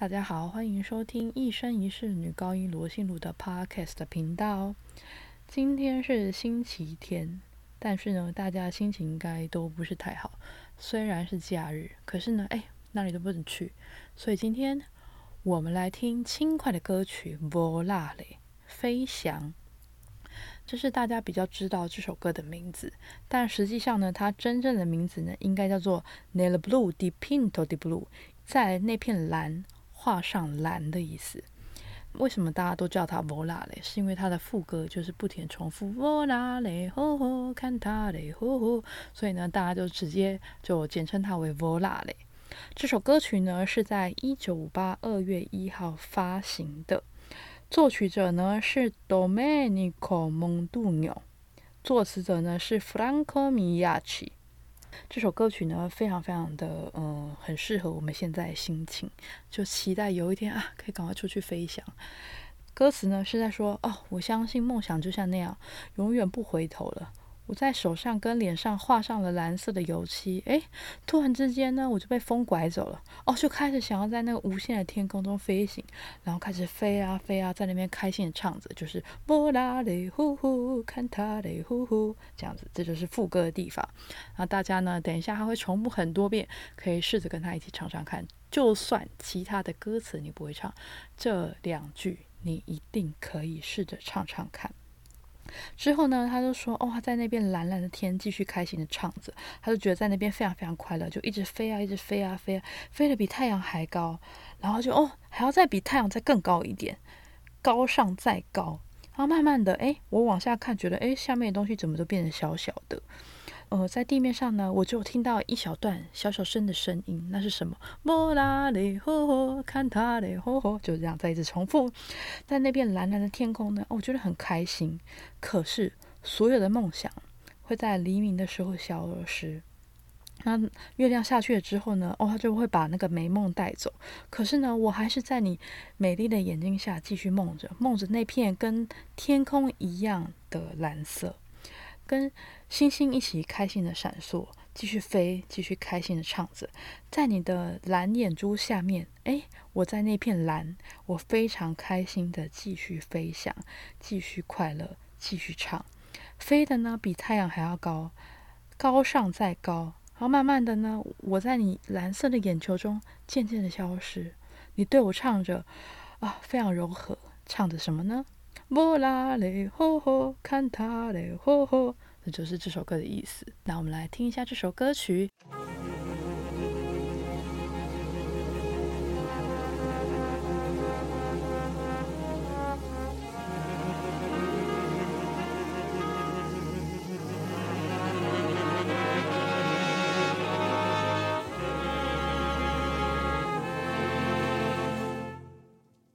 大家好，欢迎收听一生一世女高音罗信如的 Podcast 频道。今天是星期天，但是呢，大家心情应该都不是太好。虽然是假日，可是呢，哎，哪里都不能去。所以今天我们来听轻快的歌曲《Volare》飞翔。这是大家比较知道这首歌的名字，但实际上呢，它真正的名字呢，应该叫做《Nel Blu di Pinto di Blu》，在那片蓝。画上蓝的意思，为什么大家都叫它 Vola 嘞？是因为它的副歌就是不停重复 Vola 嘞，吼吼，看它嘞，吼吼，所以呢，大家就直接就简称它为 Vola 嘞。这首歌曲呢是在一九五八二月一号发行的，作曲者呢是 Domenico Mondugno，作词者呢是 Franco Miacci。这首歌曲呢，非常非常的，嗯，很适合我们现在心情，就期待有一天啊，可以赶快出去飞翔。歌词呢是在说，哦，我相信梦想就像那样，永远不回头了。我在手上跟脸上画上了蓝色的油漆，诶，突然之间呢，我就被风拐走了，哦，就开始想要在那个无限的天空中飞行，然后开始飞啊飞啊，在那边开心的唱着，就是波拉雷呼呼，看它雷呼呼，这样子，这就是副歌的地方。那大家呢，等一下还会重复很多遍，可以试着跟他一起唱唱看，就算其他的歌词你不会唱，这两句你一定可以试着唱唱看。之后呢，他就说：“哦，他在那边蓝蓝的天，继续开心的唱着。他就觉得在那边非常非常快乐，就一直飞啊，一直飞啊，飞啊，飞得比太阳还高。然后就哦，还要再比太阳再更高一点，高上再高。然后慢慢的，哎，我往下看，觉得哎，下面的东西怎么都变得小小的。”呃，在地面上呢，我就听到一小段小小声的声音，那是什么？莫拉里吼吼，看他的吼吼，就这样再一次重复。在那片蓝蓝的天空呢，我觉得很开心。可是所有的梦想会在黎明的时候消失。那月亮下去了之后呢，哦，它就会把那个美梦带走。可是呢，我还是在你美丽的眼睛下继续梦着，梦着那片跟天空一样的蓝色。跟星星一起开心的闪烁，继续飞，继续开心的唱着，在你的蓝眼珠下面，哎，我在那片蓝，我非常开心的继续飞翔，继续快乐，继续唱，飞的呢比太阳还要高，高上再高，然后慢慢的呢，我在你蓝色的眼球中渐渐的消失，你对我唱着，啊，非常柔和，唱着什么呢？莫拉雷吼吼，看他雷吼吼，这就是这首歌的意思。那我们来听一下这首歌曲。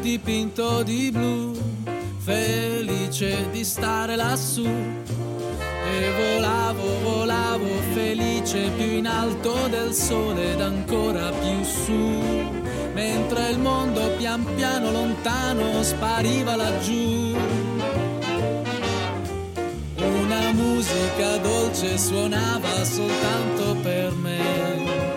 dipinto di blu, felice di stare lassù. E volavo, volavo felice più in alto del sole ed ancora più su. Mentre il mondo pian piano lontano spariva laggiù. Una musica dolce suonava soltanto per me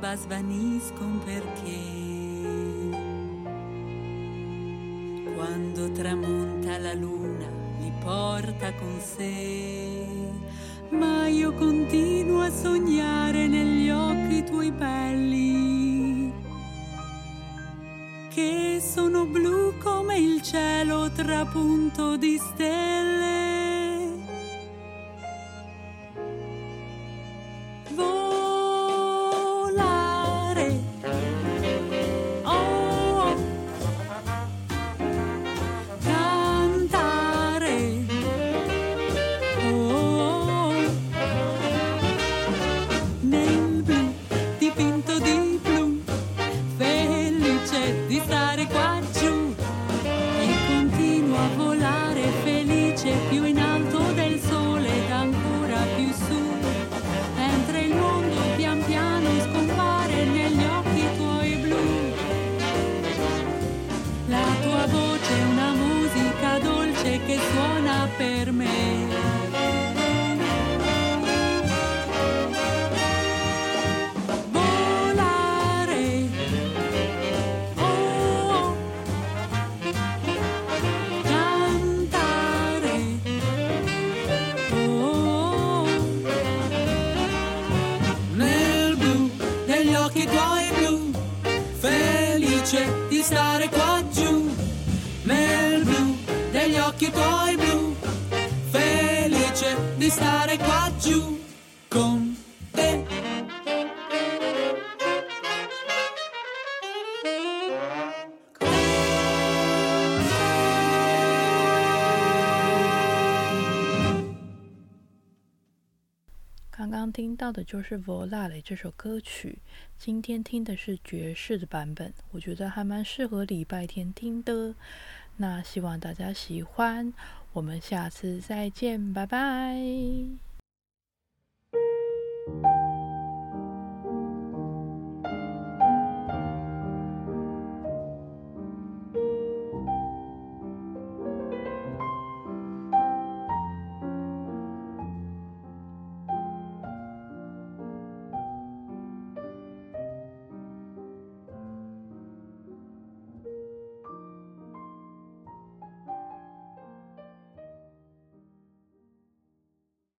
all'alba svaniscono perché quando tramonta la luna li porta con sé. Ma io continuo a sognare negli occhi tuoi belli, che sono blu come il cielo trapunto di stelle. Volare. 刚刚听到的就是《Volare》这首歌曲，今天听的是爵士的版本，我觉得还蛮适合礼拜天听的。那希望大家喜欢我们下次再见拜拜。